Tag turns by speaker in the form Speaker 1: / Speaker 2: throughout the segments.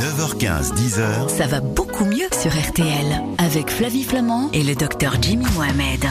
Speaker 1: 9h15, 10h,
Speaker 2: Ça va beaucoup mieux sur RTL avec Flavie Flamand et le docteur Jimmy Mohamed.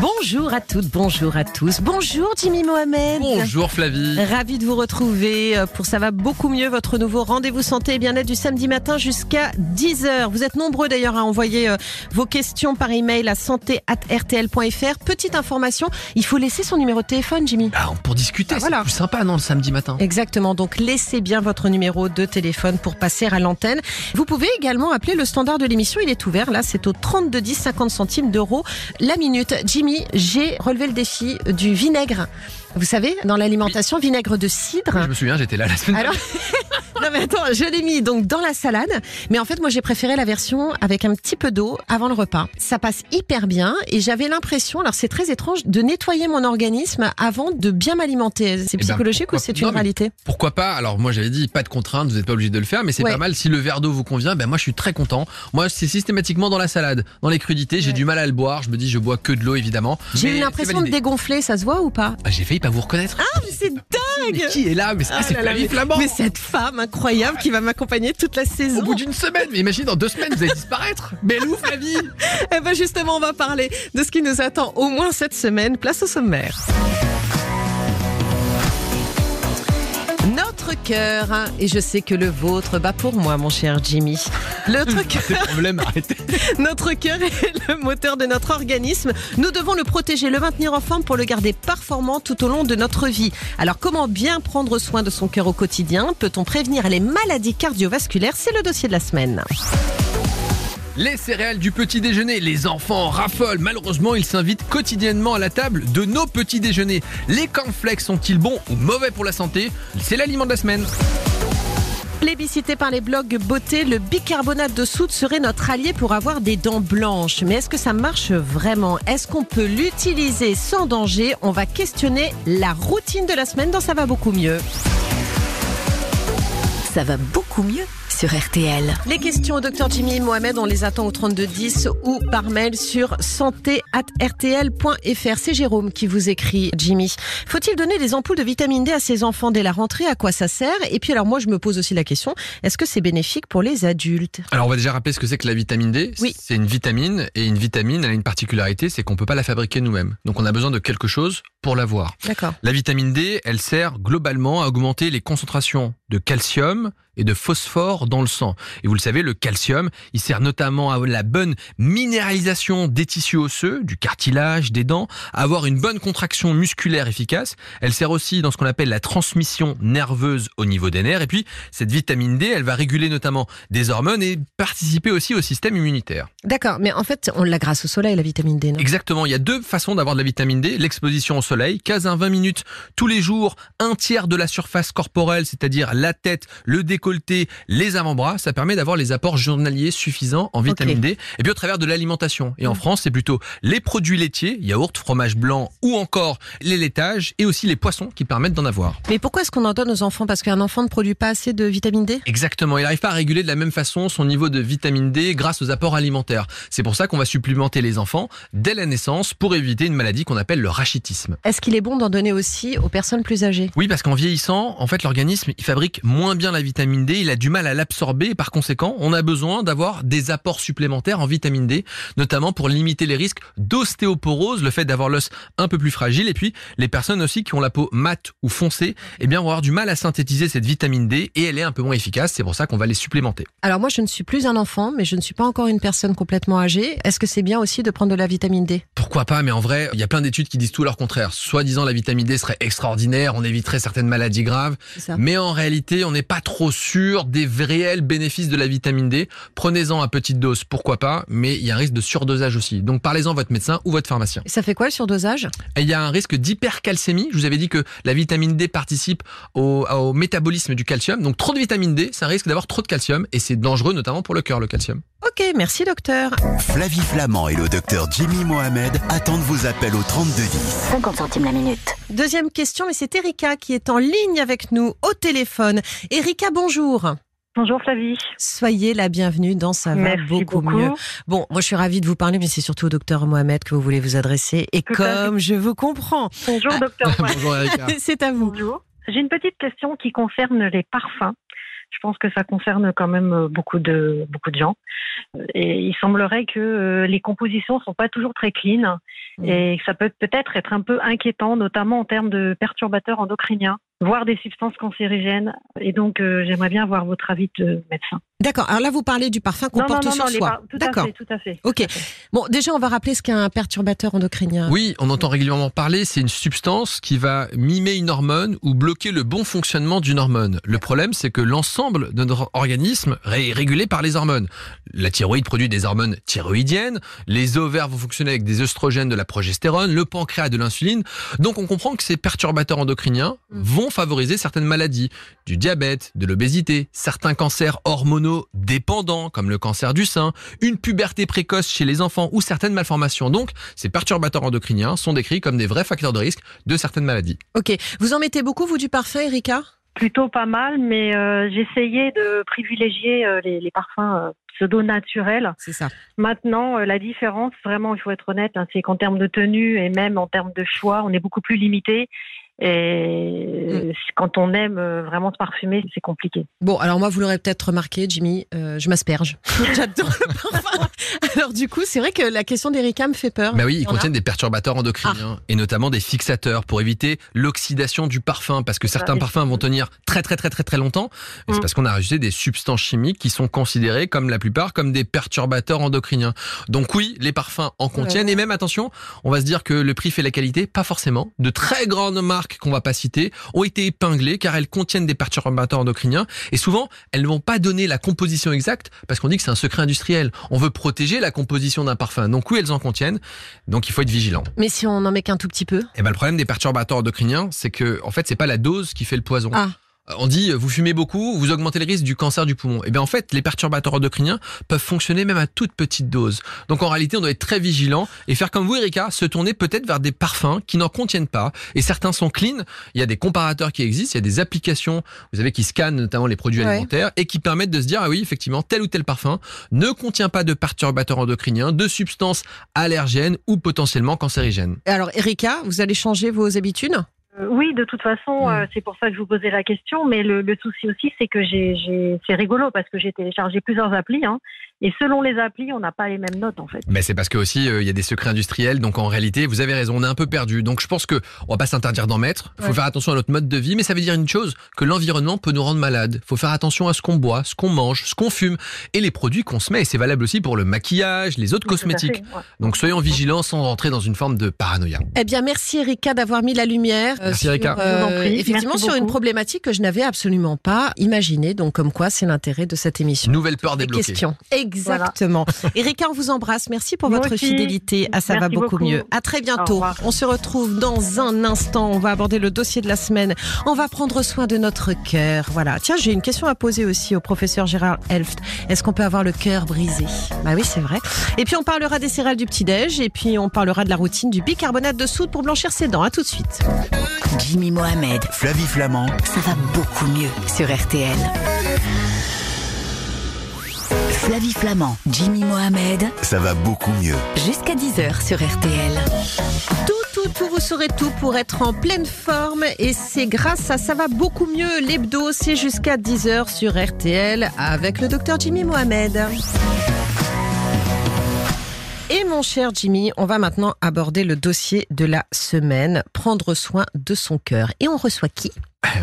Speaker 3: Bonjour à toutes, bonjour à tous. Bonjour Jimmy Mohamed.
Speaker 4: Bonjour Flavie.
Speaker 3: Ravi de vous retrouver euh, pour Ça va beaucoup mieux, votre nouveau rendez-vous santé et bien-être du samedi matin jusqu'à 10h. Vous êtes nombreux d'ailleurs à envoyer euh, vos questions par email à santé@rtl.fr. Petite information, il faut laisser son numéro de téléphone Jimmy.
Speaker 4: Ah, pour discuter,
Speaker 3: Ah, voilà.
Speaker 4: c'est plus sympa, non, le samedi matin
Speaker 3: Exactement, donc laissez bien votre numéro de téléphone pour passer à l'antenne. Vous pouvez également appeler le standard de l'émission, il est ouvert, là c'est au 32 10 50 centimes d'euros la minute. Jimmy, j'ai relevé le défi du vinaigre. Vous savez, dans l'alimentation, vinaigre de cidre.
Speaker 4: Je me souviens, j'étais là la semaine
Speaker 3: Alors, non mais attends, je l'ai mis donc dans la salade, mais en fait moi j'ai préféré la version avec un petit peu d'eau avant le repas. Ça passe hyper bien et j'avais l'impression, alors c'est très étrange, de nettoyer mon organisme avant de bien m'alimenter. C'est
Speaker 4: Eh ben,
Speaker 3: psychologique ou c'est une
Speaker 4: non,
Speaker 3: réalité
Speaker 4: Pourquoi pas Alors moi j'avais dit pas de contrainte, vous n'êtes pas obligé de le faire, mais c'est
Speaker 3: Ouais.
Speaker 4: pas mal. Si le verre d'eau vous convient, ben moi je suis très content. Moi c'est systématiquement dans la salade, dans les crudités. J'ai
Speaker 3: Ouais.
Speaker 4: du mal à le boire. Je me dis je bois que de l'eau évidemment.
Speaker 3: J'ai eu l'impression de dégonfler, ça se voit ou pas
Speaker 4: Ah, J'ai failli vous reconnaître.
Speaker 3: Ah mais c'est dingue
Speaker 4: qui est là Mais c'est
Speaker 3: Ah
Speaker 4: c'est Flavie Flamand.
Speaker 3: Mais cette femme incroyable qui va m'accompagner toute la saison.
Speaker 4: Au bout d'une semaine, mais imagine dans deux semaines vous allez disparaître. Mais où Flavie
Speaker 3: Eh ben justement, on va parler de ce qui nous attend au moins cette semaine. Place au sommaire. Notre cœur, et je sais que le vôtre bat pour moi, mon cher Jimmy. Notre cœur,
Speaker 4: Problème, arrêtez.
Speaker 3: notre cœur est le moteur de notre organisme. Nous devons le protéger, le maintenir en forme pour le garder performant tout au long de notre vie. Alors, comment bien prendre soin de son cœur au quotidien? Peut-on prévenir les maladies cardiovasculaires? C'est le dossier de la semaine.
Speaker 4: Les céréales du petit déjeuner, les enfants en raffolent. Malheureusement, ils s'invitent quotidiennement à la table de nos petits déjeuners. Les cornflakes sont-ils bons ou mauvais pour la santé? C'est l'aliment de la semaine.
Speaker 3: Plébiscité par les blogs beauté, le bicarbonate de soude serait notre allié pour avoir des dents blanches. Mais est-ce que ça marche vraiment? Est-ce qu'on peut l'utiliser sans danger? On va questionner la routine de la semaine dans Ça va beaucoup mieux.
Speaker 2: Ça va beaucoup mieux sur RTL.
Speaker 3: Les questions au docteur Jimmy Mohamed, on les attend au 3210 ou par mail sur santé@rtl.fr. C'est Jérôme qui vous écrit, Jimmy. Faut-il donner des ampoules de vitamine D à ses enfants dès la rentrée? À quoi ça sert? Et puis alors moi je me pose aussi la question, est-ce que c'est bénéfique pour les adultes?
Speaker 4: Alors on va déjà rappeler ce que c'est que la vitamine D.
Speaker 3: Oui.
Speaker 4: C'est une vitamine et une vitamine elle a une particularité, c'est qu'on peut pas la fabriquer nous-mêmes. Donc on a besoin de quelque chose pour l'avoir.
Speaker 3: D'accord.
Speaker 4: La vitamine D, elle sert globalement à augmenter les concentrations de calcium et de phosphore dans le sang. Et vous le savez, le calcium, il sert notamment à la bonne minéralisation des tissus osseux, du cartilage, des dents, à avoir une bonne contraction musculaire efficace. Elle sert aussi dans ce qu'on appelle la transmission nerveuse au niveau des nerfs. Et puis, cette vitamine D, elle va réguler notamment des hormones et participer aussi au système immunitaire.
Speaker 3: D'accord, mais en fait, on l'a grâce au soleil, la vitamine D, non?
Speaker 4: Exactement, il y a deux façons d'avoir de la vitamine D. L'exposition au soleil, 15 à 20 minutes tous les jours, un tiers de la surface corporelle, c'est-à-dire la tête, le décolleté, les avant-bras, ça permet d'avoir les apports journaliers suffisants en vitamine D. Et puis au travers de l'alimentation. Et en France, c'est plutôt les produits laitiers, yaourt, fromage blanc ou encore les laitages et aussi les poissons qui permettent d'en avoir.
Speaker 3: Mais pourquoi est-ce qu'on en donne aux enfants? Parce qu'un enfant ne produit pas assez de vitamine D?
Speaker 4: Exactement, il n'arrive pas à réguler de la même façon son niveau de vitamine D grâce aux apports alimentaires. C'est pour ça qu'on va supplémenter les enfants dès la naissance pour éviter une maladie qu'on appelle le rachitisme.
Speaker 3: Est-ce qu'il est bon d'en donner aussi aux personnes plus âgées?
Speaker 4: Oui, parce qu'en vieillissant, en fait, l'organisme, il fabrique moins bien la vitamine D, il a du mal à l'absorber et par conséquent, on a besoin d'avoir des apports supplémentaires en vitamine D, notamment pour limiter les risques d'ostéoporose, le fait d'avoir l'os un peu plus fragile et puis les personnes aussi qui ont la peau mate ou foncée, eh bien, vont avoir du mal à synthétiser cette vitamine D et elle est un peu moins efficace, c'est pour ça qu'on va les supplémenter.
Speaker 3: Alors moi, je ne suis plus un enfant, mais je ne suis pas encore une personne complètement âgée. Est-ce que c'est bien aussi de prendre de la vitamine D?
Speaker 4: Pourquoi pas, mais en vrai, il y a plein d'études qui disent tout leur contraire. Soit disant la vitamine D serait extraordinaire, on éviterait certaines maladies graves, mais en réalité, on n'est pas trop sûr des réels bénéfices de la vitamine D. Prenez-en à petite dose, pourquoi pas, mais il y a un risque de surdosage aussi. Donc parlez-en à votre médecin ou votre pharmacien.
Speaker 3: Et Ça fait quoi le surdosage?
Speaker 4: Il y a un risque d'hypercalcémie. Je vous avais dit que la vitamine D participe au, au métabolisme du calcium. Donc trop de vitamine D, c'est un risque d'avoir trop de calcium et c'est dangereux notamment pour le cœur, le calcium.
Speaker 3: Ok, merci docteur.
Speaker 1: Flavie Flamand et le docteur Jimmy Mohamed attendent vos appels au 3210.
Speaker 2: 50 centimes la minute.
Speaker 3: Deuxième question, mais c'est Erika qui est en ligne avec nous au téléphone. Erika, bonjour.
Speaker 5: Bonjour Flavie.
Speaker 3: Soyez la bienvenue dans Ça va
Speaker 5: Merci
Speaker 3: beaucoup,
Speaker 5: beaucoup.
Speaker 3: mieux. Bon, moi je suis ravie de vous parler, mais c'est surtout au docteur Mohamed que vous voulez vous adresser. Et
Speaker 5: Tout
Speaker 3: comme je vous comprends,
Speaker 5: Bonjour
Speaker 3: Ah.
Speaker 5: docteur.
Speaker 4: Bonjour Erika.
Speaker 3: c'est à vous.
Speaker 5: Bonjour. J'ai une petite question qui concerne les parfums. Je pense que ça concerne quand même euh, beaucoup de beaucoup de gens. Et il semblerait que euh, les compositions sont pas toujours très clean
Speaker 3: Mm.
Speaker 5: et que ça peut peut-être être un peu inquiétant, notamment en termes de perturbateurs endocriniens, voire des substances cancérigènes. Et donc, euh, j'aimerais bien avoir votre avis de médecin.
Speaker 3: D'accord. Alors là, vous parlez du parfum qu'on
Speaker 5: non,
Speaker 3: porte
Speaker 5: non,
Speaker 3: sur
Speaker 5: non,
Speaker 3: soi.
Speaker 5: par- tout à
Speaker 3: D'accord.
Speaker 5: fait, tout à fait.
Speaker 3: Ok.
Speaker 5: Tout à fait.
Speaker 3: Bon, déjà, on va rappeler ce qu'est un perturbateur endocrinien.
Speaker 4: Oui, on entend régulièrement parler, c'est une substance qui va mimer une hormone ou bloquer le bon fonctionnement d'une hormone. Le problème, c'est que l'ensemble de notre organisme est régulé par les hormones. La thyroïde produit des hormones thyroïdiennes, les ovaires vont fonctionner avec des œstrogènes de la progestérone, le pancréas de l'insuline. Donc on comprend que ces perturbateurs endocriniens
Speaker 3: Mm.
Speaker 4: vont favoriser certaines maladies, du diabète, de l'obésité, certains cancers hormonaux dépendants comme le cancer du sein, une puberté précoce chez les enfants ou certaines malformations. Donc ces perturbateurs endocriniens sont décrits comme des vrais facteurs de risque de certaines maladies.
Speaker 3: Ok. Vous en mettez beaucoup, vous, du parfum, Erika?
Speaker 5: Plutôt pas mal, mais euh, j'essayais de privilégier euh, les, les parfums euh, pseudo-naturels.
Speaker 3: C'est ça.
Speaker 5: Maintenant, euh, la différence, vraiment, il faut être honnête, hein, c'est qu'en termes de tenue et même en termes de choix, on est beaucoup plus limité. Et euh, quand on aime euh, vraiment se parfumer, c'est compliqué.
Speaker 3: Bon, alors moi, vous l'aurez peut-être remarqué, Jimmy, euh, je m'asperge. J'adore le parfum. Alors du coup, c'est vrai que la question d'Erika me fait peur.
Speaker 4: Bah oui, ils
Speaker 3: a
Speaker 4: contiennent des perturbateurs endocriniens et notamment des fixateurs pour éviter l'oxydation du parfum parce que certains parfums vont tenir très très très très très longtemps. Et c'est
Speaker 5: Mm.
Speaker 4: parce qu'on a rajouté des substances chimiques qui sont considérées comme la plupart comme des perturbateurs endocriniens. Donc oui, les parfums en contiennent et même attention, on va se dire que le prix fait la qualité, pas forcément. De très grandes marques qu'on va pas citer ont été épinglées car elles contiennent des perturbateurs endocriniens et souvent elles ne vont pas donner la composition exacte parce qu'on dit que c'est un secret industriel. On veut protéger la composition d'un parfum. Donc oui, elles en contiennent. Donc il faut être vigilant.
Speaker 3: Mais si on en met qu'un tout petit peu?
Speaker 4: Et ben le problème des perturbateurs endocriniens, c'est que en fait c'est pas la dose qui fait le poison.
Speaker 3: Ah.
Speaker 4: Euh, On dit vous fumez beaucoup, vous augmentez le risque du cancer du poumon. Et bien en fait les perturbateurs endocriniens peuvent fonctionner même à toute petite dose. Donc en réalité on doit être très vigilant et faire comme vous Erika, se tourner peut-être vers des parfums qui n'en contiennent pas. Et certains sont clean. Il y a des comparateurs qui existent, il y a des applications, vous savez qui scannent notamment les produits
Speaker 3: Ouais.
Speaker 4: alimentaires et qui permettent de se dire ah oui effectivement tel ou tel parfum ne contient pas de perturbateurs endocriniens, de substances allergènes ou potentiellement cancérigènes.
Speaker 3: Alors Erika, vous allez changer vos habitudes?
Speaker 5: Oui, de toute façon,
Speaker 3: Mm.
Speaker 5: euh, c'est pour ça que je vous posais la question. Mais le, le souci aussi, c'est que j'ai, j'ai- c'est rigolo parce que j'ai téléchargé plusieurs applis. Hein, et selon les applis, on n'a pas les mêmes notes en fait.
Speaker 4: Mais c'est parce que aussi euh, il y a des secrets industriels, donc en réalité vous avez raison, on est un peu perdu. Donc je pense que on va pas s'interdire d'en mettre. Il faut
Speaker 3: Ouais.
Speaker 4: faire attention à notre mode de vie, mais ça veut dire une chose que l'environnement peut nous rendre malades. Faut faire attention à ce qu'on boit, ce qu'on mange, ce qu'on fume et les produits qu'on se met. Et c'est valable aussi pour le maquillage, les autres
Speaker 5: Oui,
Speaker 4: cosmétiques.
Speaker 5: fait, ouais.
Speaker 4: Donc soyons vigilants sans rentrer dans une forme de paranoïa.
Speaker 3: Eh bien, merci Erika d'avoir mis la lumière. euh,
Speaker 4: Merci, Erika.
Speaker 5: Prie.
Speaker 3: effectivement,
Speaker 5: Merci
Speaker 3: sur une problématique que je n'avais absolument pas imaginée. Donc, comme quoi, c'est l'intérêt de cette émission.
Speaker 4: Nouvelle peur
Speaker 3: Des
Speaker 4: débloquée.
Speaker 3: questions. Exactement. Erika, on vous embrasse. Merci pour
Speaker 5: Moi
Speaker 3: votre
Speaker 5: aussi.
Speaker 3: fidélité. Ah, ça va beaucoup,
Speaker 5: beaucoup.
Speaker 3: mieux. À très bientôt. On se retrouve dans un instant. On va aborder le dossier de la semaine. On va prendre soin de notre cœur. Voilà. Tiens, j'ai une question à poser aussi au professeur Gérard Elft. Est-ce qu'on peut avoir le cœur brisé? Bah oui, c'est vrai. Et puis, on parlera des céréales du petit-déj. Et puis, on parlera de la routine du bicarbonate de soude pour blanchir ses dents. À tout de suite.
Speaker 2: Jimmy Mohamed,
Speaker 1: Flavie Flamand,
Speaker 2: ça va beaucoup mieux sur RTL. Flavie Flamand, Jimmy Mohamed,
Speaker 1: ça va beaucoup mieux.
Speaker 2: jusqu'à 10h sur RTL.
Speaker 3: Tout, tout, tout, vous saurez tout pour être en pleine forme. Et c'est grâce à Ça va beaucoup mieux. L'hebdo, c'est jusqu'à 10h sur RTL avec le docteur Jimmy Mohamed. Et mon cher Jimmy, on va maintenant aborder le dossier de la semaine, prendre soin de son cœur. Et on reçoit qui?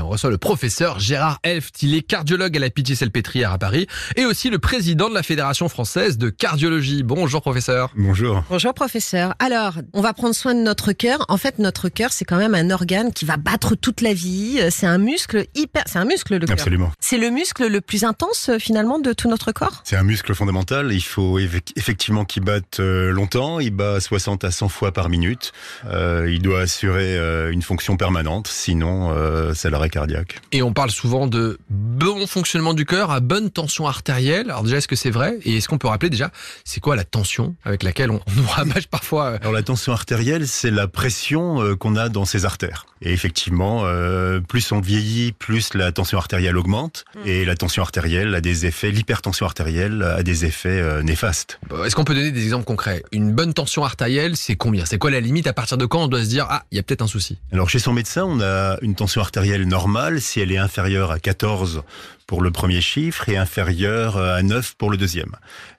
Speaker 4: On reçoit le professeur Gérard Elft. Il est cardiologue à la Pitié-Salpêtrière à Paris et aussi le président de la Fédération française de cardiologie. Bonjour professeur.
Speaker 6: Bonjour.
Speaker 3: Bonjour professeur. Alors, on va prendre soin de notre cœur. En fait, notre cœur, c'est quand même un organe qui va battre toute la vie. C'est un muscle hyper, c'est un muscle le cœur.
Speaker 6: Absolument.
Speaker 3: C'est le muscle le plus intense euh, finalement de tout notre corps?
Speaker 6: C'est un muscle fondamental. Il faut effectivement qu'il batte euh, longtemps. Il bat 60 à 100 fois par minute. Euh, il doit assurer euh, une fonction permanente. Sinon, euh, c'est l'arrêt cardiaque.
Speaker 4: Et on parle souvent de bon fonctionnement du cœur à bonne tension artérielle. Alors déjà, est-ce que c'est vrai? Et est-ce qu'on peut rappeler déjà, c'est quoi la tension avec laquelle on, nous rabâche parfois euh,
Speaker 6: Alors la tension artérielle, c'est la pression euh, qu'on a dans ses artères. Et effectivement, euh, plus on vieillit, plus la tension artérielle augmente. Et la tension artérielle a des effets, l'hypertension artérielle a des effets euh, néfastes.
Speaker 4: Est-ce qu'on peut donner des exemples concrets? Une bonne tension artérielle, c'est combien? C'est quoi la limite? À partir de quand on doit se dire ah, il y a peut-être un souci?
Speaker 6: Alors chez son médecin, on a une tension artérielle normale. Si elle est inférieure à 14 pour le premier chiffre et inférieure à 9 pour le deuxième.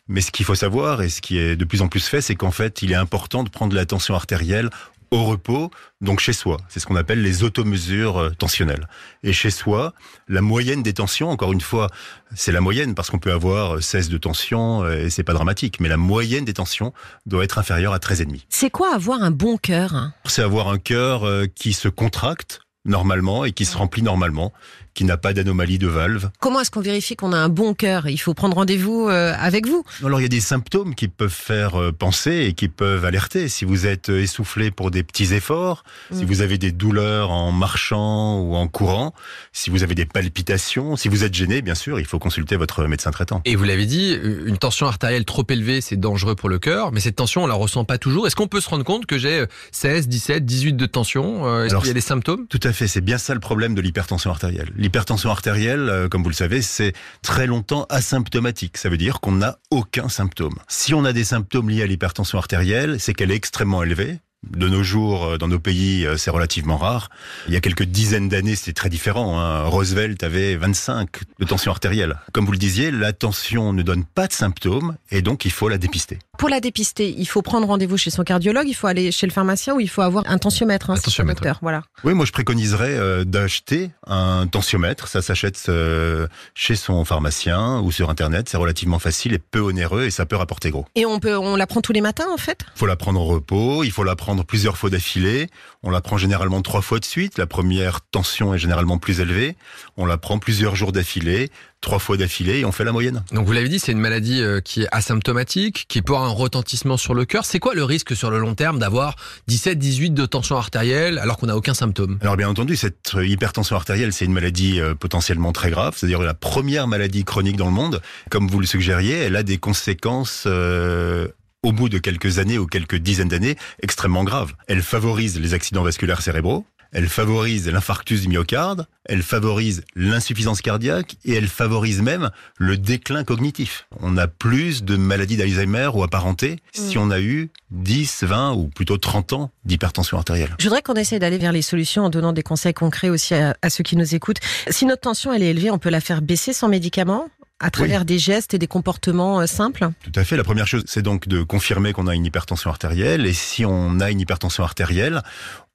Speaker 6: Mais ce qu'il faut savoir et ce qui est de plus en plus fait, c'est qu'en fait, il est important de prendre la tension artérielle au repos, donc chez soi. C'est ce qu'on appelle les automesures euh, tensionnelles. Et chez soi, la moyenne des tensions, encore une fois, c'est la moyenne parce qu'on peut avoir 16 de tension euh, et c'est pas dramatique, mais la moyenne des tensions doit être inférieure à 13,5.
Speaker 3: C'est quoi avoir un bon cœur
Speaker 6: C'est avoir un cœur euh, qui se contracte normalement et qui se remplit normalement, qui n'a pas d'anomalie de valve.
Speaker 3: Comment est-ce qu'on vérifie qu'on a un bon cœur? Il faut prendre rendez-vous euh, avec vous.
Speaker 6: Alors il y a des symptômes qui peuvent faire euh, penser et qui peuvent alerter. Si vous êtes euh, essoufflé pour des petits efforts, si
Speaker 3: Mm.
Speaker 6: vous avez des douleurs en marchant ou en courant, si vous avez des palpitations, si vous êtes gêné, bien sûr, il faut consulter votre médecin traitant.
Speaker 4: Et vous l'avez dit, une tension artérielle trop élevée, c'est dangereux pour le cœur, mais cette tension, on la ressent pas toujours. Est-ce qu'on peut se rendre compte que j'ai 16, 17, 18 de tension? Est-ce qu'il y a des symptômes?
Speaker 6: Tout à c'est bien ça le problème de l'hypertension artérielle. L'hypertension artérielle, euh, comme vous le savez, c'est très longtemps asymptomatique. Ça veut dire qu'on n'a aucun symptôme. Si on a des symptômes liés à l'hypertension artérielle, c'est qu'elle est extrêmement élevée. De nos jours, euh, dans nos pays, euh, c'est relativement rare. Il y a quelques dizaines d'années, c'était très différent. Hein. Roosevelt avait 25 de tension artérielle. Comme vous le disiez, la tension ne donne pas de symptômes et donc il faut la dépister.
Speaker 3: Pour la dépister, il faut prendre rendez-vous chez son cardiologue, il faut aller chez le pharmacien ou il faut avoir un tensiomètre. Hein,
Speaker 4: Un
Speaker 3: ça,
Speaker 4: tensiomètre,
Speaker 3: docteur. Voilà.
Speaker 6: Oui, moi je préconiserais euh, d'acheter un tensiomètre. Ça s'achète euh, chez son pharmacien ou sur internet. C'est relativement facile et peu onéreux et ça peut rapporter gros.
Speaker 3: Et on peut, on la prend tous les matins en fait?
Speaker 6: Il faut la prendre au repos, il faut la prendre plusieurs fois d'affilée. On la prend généralement trois fois de suite. La première tension est généralement plus élevée. On la prend plusieurs jours d'affilée, trois fois d'affilée et on fait la moyenne.
Speaker 4: Donc vous l'avez dit, c'est une maladie euh, qui est asymptomatique, qui peut avoir un retentissement sur le cœur. C'est quoi le risque sur le long terme d'avoir 17, 18 de tension artérielle alors qu'on n'a aucun symptôme?
Speaker 6: Alors bien entendu, cette hypertension artérielle, c'est une maladie euh, potentiellement très grave, c'est-à-dire la première maladie chronique dans le monde. Comme vous le suggériez, elle a des conséquences euh, au bout de quelques années ou quelques dizaines d'années extrêmement graves. Elle favorise les accidents vasculaires cérébraux, elle favorise l'infarctus du myocarde, elle favorise l'insuffisance cardiaque et elle favorise même le déclin cognitif. On a plus de maladies d'Alzheimer ou apparentées si on a eu 10, 20 ou plutôt 30 ans d'hypertension artérielle.
Speaker 3: Je voudrais qu'on essaye d'aller vers les solutions en donnant des conseils concrets aussi à, à ceux qui nous écoutent. Si notre tension elle est élevée, on peut la faire baisser sans médicaments? À travers des gestes et des comportements euh, simples.
Speaker 6: Tout à fait. La première chose, c'est donc de confirmer qu'on a une hypertension artérielle. Et si on a une hypertension artérielle,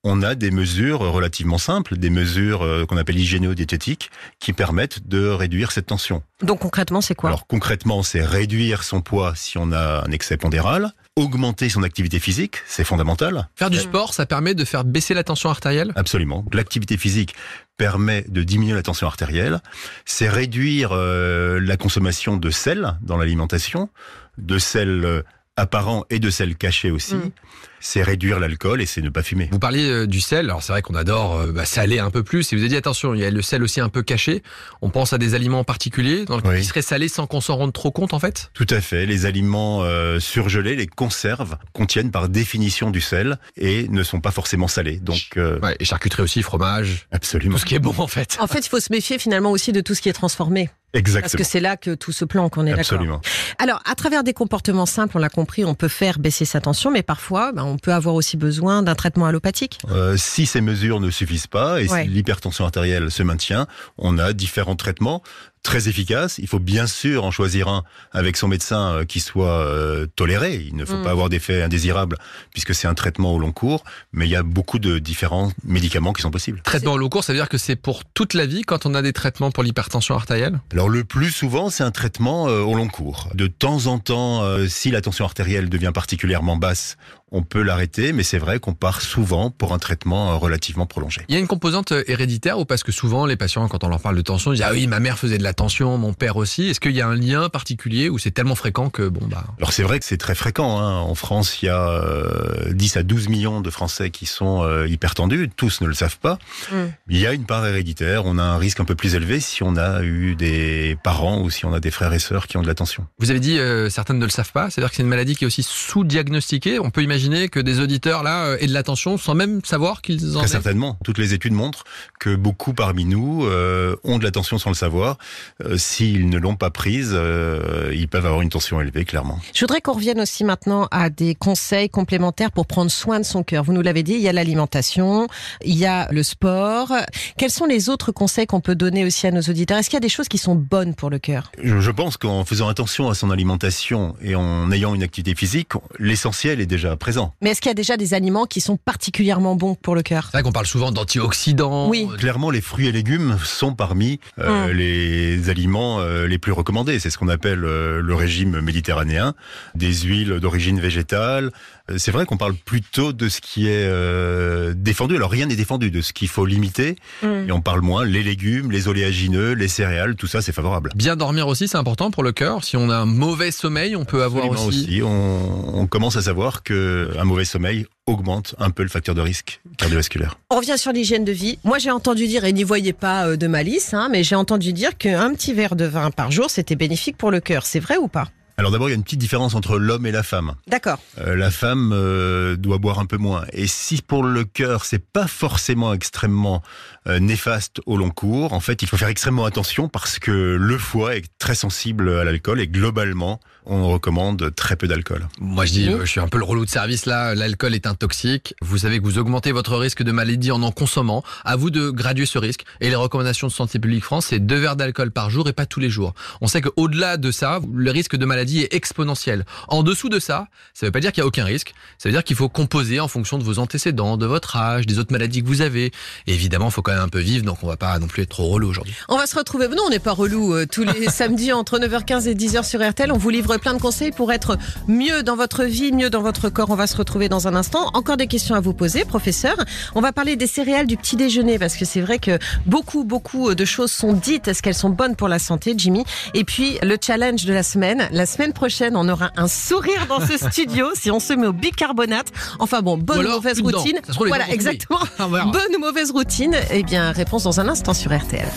Speaker 6: on a des mesures relativement simples, des mesures euh, qu'on appelle hygiéno-diététiques, qui permettent de réduire cette tension.
Speaker 3: Donc concrètement, c'est quoi?
Speaker 6: Alors concrètement, c'est réduire son poids si on a un excès pondéral, augmenter son activité physique, c'est fondamental.
Speaker 4: Faire du sport, ça permet de faire baisser la tension artérielle?
Speaker 6: Absolument. L'activité physique permet de diminuer la tension artérielle. C'est réduire euh, la consommation de sel dans l'alimentation, de sel euh, apparent et de sel caché aussi.
Speaker 3: Mm.
Speaker 6: C'est réduire l'alcool et c'est ne pas fumer.
Speaker 4: Vous parliez euh, du sel, alors c'est vrai qu'on adore euh, bah, saler un peu plus, et vous avez dit attention, il y a le sel aussi un peu caché, on pense à des aliments particuliers dans lesquels
Speaker 6: Oui.
Speaker 4: qui seraient salés sans qu'on s'en rende trop compte en fait?
Speaker 6: Tout à fait. Les aliments euh, surgelés, les conserves, contiennent par définition du sel et ne sont pas forcément salés. Donc, euh,
Speaker 4: ouais, Et charcuterie aussi, fromage,
Speaker 6: absolument.
Speaker 4: tout ce qui est bon en fait.
Speaker 3: En fait, il faut se méfier finalement aussi de tout ce qui est transformé. Parce
Speaker 6: Exactement.
Speaker 3: que c'est là que tout se planque, on est d'accord.
Speaker 6: Absolument.
Speaker 3: Alors, à travers des comportements simples, on l'a compris, on peut faire baisser sa tension, mais parfois, ben, on peut avoir aussi besoin d'un traitement allopathique.
Speaker 6: Euh, si ces mesures ne suffisent pas et
Speaker 3: Ouais.
Speaker 6: si l'hypertension artérielle se maintient, on a différents traitements très efficaces. Il faut bien sûr en choisir un avec son médecin euh, qui soit euh, toléré. Il ne faut
Speaker 3: Mm.
Speaker 6: pas avoir d'effets indésirables puisque c'est un traitement au long cours, mais il y a beaucoup de différents médicaments qui sont possibles.
Speaker 4: Traitement au long cours, ça veut dire que c'est pour toute la vie quand on a des traitements pour l'hypertension artérielle?
Speaker 6: Alors le plus souvent, c'est un traitement euh, au long cours. De temps en temps, euh, si la tension artérielle devient particulièrement basse, on peut l'arrêter, mais c'est vrai qu'on part souvent pour un traitement euh, relativement prolongé.
Speaker 4: Il y a une composante euh, héréditaire ou parce que souvent les patients, quand on leur parle de tension, ils disent ah oui, ma mère faisait de la tension, mon père aussi. Est-ce qu'il y a un lien particulier ou c'est tellement fréquent que bon bah
Speaker 6: Alors c'est vrai que c'est très fréquent. Hein. En France, il y a euh, 10 à 12 millions de Français qui sont euh, hypertendus. Tous ne le savent pas.
Speaker 3: Mm.
Speaker 6: Il y a une part héréditaire. On a un risque un peu plus élevé si on a eu des parents ou si on a des frères et sœurs qui ont de la tension.
Speaker 4: vous avez dit euh, certaines ne le savent pas, c'est-à-dire que c'est une maladie qui est aussi sous-diagnostiquée. On peut imaginer imaginer que des auditeurs là euh, aient de l'attention sans même savoir qu'ils en
Speaker 6: Très
Speaker 4: aient
Speaker 6: certainement. Toutes les études montrent que beaucoup parmi nous euh, ont de la tension sans le savoir. Euh, S'ils ne l'ont pas prise, euh, ils peuvent avoir une tension élevée, clairement.
Speaker 3: Je voudrais qu'on revienne aussi maintenant à des conseils complémentaires pour prendre soin de son cœur. Vous nous l'avez dit, il y a l'alimentation, il y a le sport. Quels sont les autres conseils qu'on peut donner aussi à nos auditeurs? Est-ce qu'il y a des choses qui sont bonnes pour le cœur?
Speaker 6: Je, je pense qu'en faisant attention à son alimentation et en ayant une activité physique, l'essentiel est déjà présent.
Speaker 3: Mais est-ce qu'il y a déjà des aliments qui sont particulièrement bons pour le cœur?
Speaker 4: C'est vrai qu'on parle souvent d'antioxydants.
Speaker 3: Oui.
Speaker 6: Clairement, les fruits et légumes sont parmi euh,
Speaker 3: Mm.
Speaker 6: les aliments euh, les plus recommandés. C'est ce qu'on appelle euh, le régime méditerranéen, des huiles d'origine végétale. Euh, C'est vrai qu'on parle plutôt de ce qui est euh, défendu. Alors rien n'est défendu, de ce qu'il faut limiter.
Speaker 3: Mm.
Speaker 6: Et on parle moins les légumes, les oléagineux, les céréales, tout ça c'est favorable.
Speaker 4: Bien dormir aussi, c'est important pour le cœur. Si on a un mauvais sommeil, on peut avoir
Speaker 6: Absolument
Speaker 4: aussi.
Speaker 6: On, on commence à savoir que un mauvais sommeil augmente un peu le facteur de risque cardiovasculaire.
Speaker 3: On revient sur l'hygiène de vie. Moi, j'ai entendu dire, et n'y voyez pas euh, de malice, hein, mais j'ai entendu dire qu'un petit verre de vin par jour, c'était bénéfique pour le cœur. C'est vrai ou pas?
Speaker 6: Alors d'abord, il y a une petite différence entre l'homme et la femme.
Speaker 3: D'accord.
Speaker 6: Euh, la femme euh, doit boire un peu moins. Et si pour le cœur, c'est pas forcément extrêmement néfaste au long cours, en fait, il faut faire extrêmement attention parce que le foie est très sensible à l'alcool et globalement, on recommande très peu d'alcool.
Speaker 4: Moi, je dis, euh, je suis un peu le relou de service là. L'alcool est un toxique. Vous savez que vous augmentez votre risque de maladie en en consommant. À vous de graduer ce risque. Et les recommandations de Santé publique France, c'est deux verres d'alcool par jour et pas tous les jours. On sait qu'au-delà de ça, le risque de maladie est exponentiel. En dessous de ça, ça veut pas dire qu'il y a aucun risque. Ça veut dire qu'il faut composer en fonction de vos antécédents, de votre âge, des autres maladies que vous avez. Et évidemment, il faut quand même un peu vivre, donc on va pas non plus être trop relou aujourd'hui.
Speaker 3: On va se retrouver. Non, on n'est pas relou. euh, tous les samedis entre 9h15 et 10h sur RTL. On vous livre plein de conseils pour être mieux dans votre vie, mieux dans votre corps. On va se retrouver dans un instant. Encore des questions à vous poser, professeur. On va parler des céréales du petit déjeuner parce que c'est vrai que beaucoup, beaucoup de choses sont dites. Est-ce qu'elles sont bonnes pour la santé, Jimmy? Et puis le challenge de la semaine. La semaine prochaine, on aura un sourire dans ce studio si on se met au bicarbonate. Enfin bon, bonne
Speaker 4: Ou
Speaker 3: mauvaise routine. Voilà, exactement. Bonne ou mauvaise routine bien, réponse dans un instant sur RTL.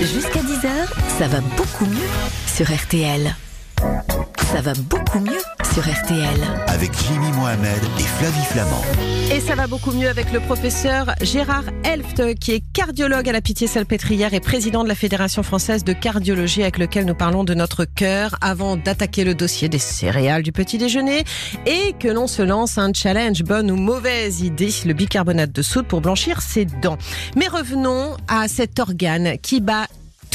Speaker 2: Jusqu'à 10h, ça va beaucoup mieux sur RTL. Ça va beaucoup mieux sur RTL.
Speaker 1: Avec Jimmy Mohamed et Flavie Flamand.
Speaker 3: Et ça va beaucoup mieux avec le professeur Gérard Elft, qui est cardiologue à la Pitié-Salpêtrière et président de la Fédération française de cardiologie, avec lequel nous parlons de notre cœur avant d'attaquer le dossier des céréales du petit déjeuner et que l'on se lance un challenge, bonne ou mauvaise idée, le bicarbonate de soude pour blanchir ses dents. Mais revenons à cet organe qui bat